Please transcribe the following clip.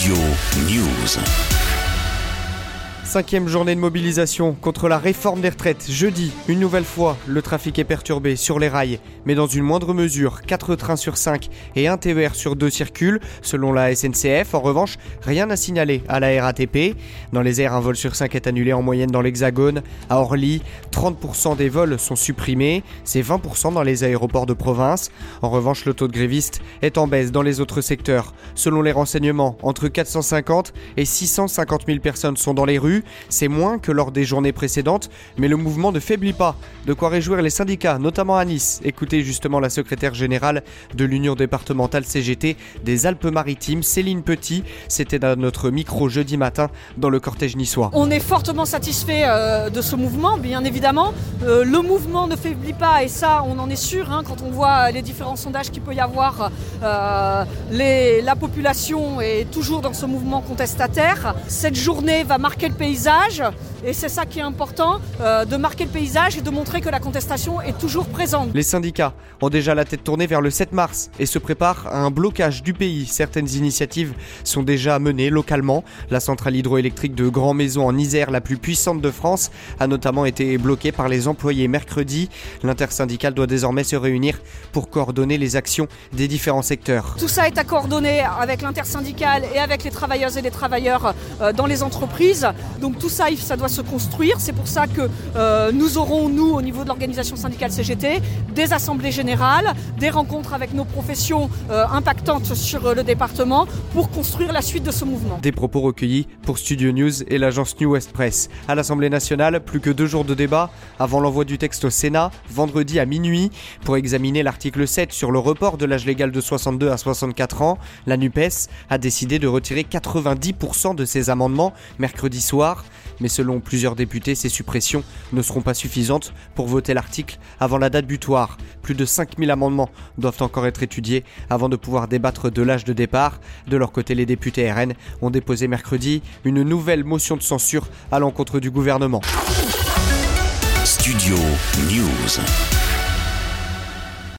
Studio News. Cinquième journée de mobilisation contre la réforme des retraites. Jeudi, une nouvelle fois, le trafic est perturbé sur les rails, mais dans une moindre mesure. 4 trains sur 5 et un TER sur 2 circulent, selon la SNCF. En revanche, rien à signaler à la RATP. Dans les airs, un vol sur 5 est annulé en moyenne dans l'Hexagone. À Orly, 30% des vols sont supprimés. C'est 20% dans les aéroports de province. En revanche, le taux de grévistes est en baisse dans les autres secteurs. Selon les renseignements, entre 450 et 650 000 personnes sont dans les rues. C'est moins que lors des journées précédentes, mais le mouvement ne faiblit pas. De quoi réjouir les syndicats, notamment à Nice. Écoutez justement la secrétaire générale de l'Union départementale CGT des Alpes-Maritimes, Céline Petit. C'était à notre micro jeudi matin dans le cortège niçois. On est fortement satisfait euh, de ce mouvement, bien évidemment. Euh, le mouvement ne faiblit pas et ça, on en est sûr hein, quand on voit les différents sondages qu'il peut y avoir. Euh, la population est toujours dans ce mouvement contestataire. Cette journée va marquer le pays paysage et c'est ça qui est important, euh, de marquer le paysage et de montrer que la contestation est toujours présente. Les syndicats ont déjà la tête tournée vers le 7 mars et se préparent à un blocage du pays. Certaines initiatives sont déjà menées localement. La centrale hydroélectrique de Grand Maison en Isère, la plus puissante de France, a notamment été bloquée par les employés mercredi. L'intersyndicale doit désormais se réunir pour coordonner les actions des différents secteurs. Tout ça est à coordonner avec l'intersyndicale et avec les travailleuses et les travailleurs euh, dans les entreprises. Donc tout ça, ça doit se construire. C'est pour ça que euh, nous aurons, nous, au niveau de l'organisation syndicale CGT, des assemblées générales, des rencontres avec nos professions euh, impactantes sur euh, le département pour construire la suite de ce mouvement. Des propos recueillis pour Studio News et l'agence New West Press. À l'Assemblée nationale, plus que deux jours de débat avant l'envoi du texte au Sénat, vendredi à minuit, pour examiner l'article 7 sur le report de l'âge légal de 62 à 64 ans. La NUPES a décidé de retirer 90% de ses amendements mercredi soir. Mais selon plusieurs députés, ces suppressions ne seront pas suffisantes pour voter l'article avant la date butoir. Plus de 5000 amendements doivent encore être étudiés avant de pouvoir débattre de l'âge de départ. De leur côté, les députés RN ont déposé mercredi une nouvelle motion de censure à l'encontre du gouvernement. Studio News.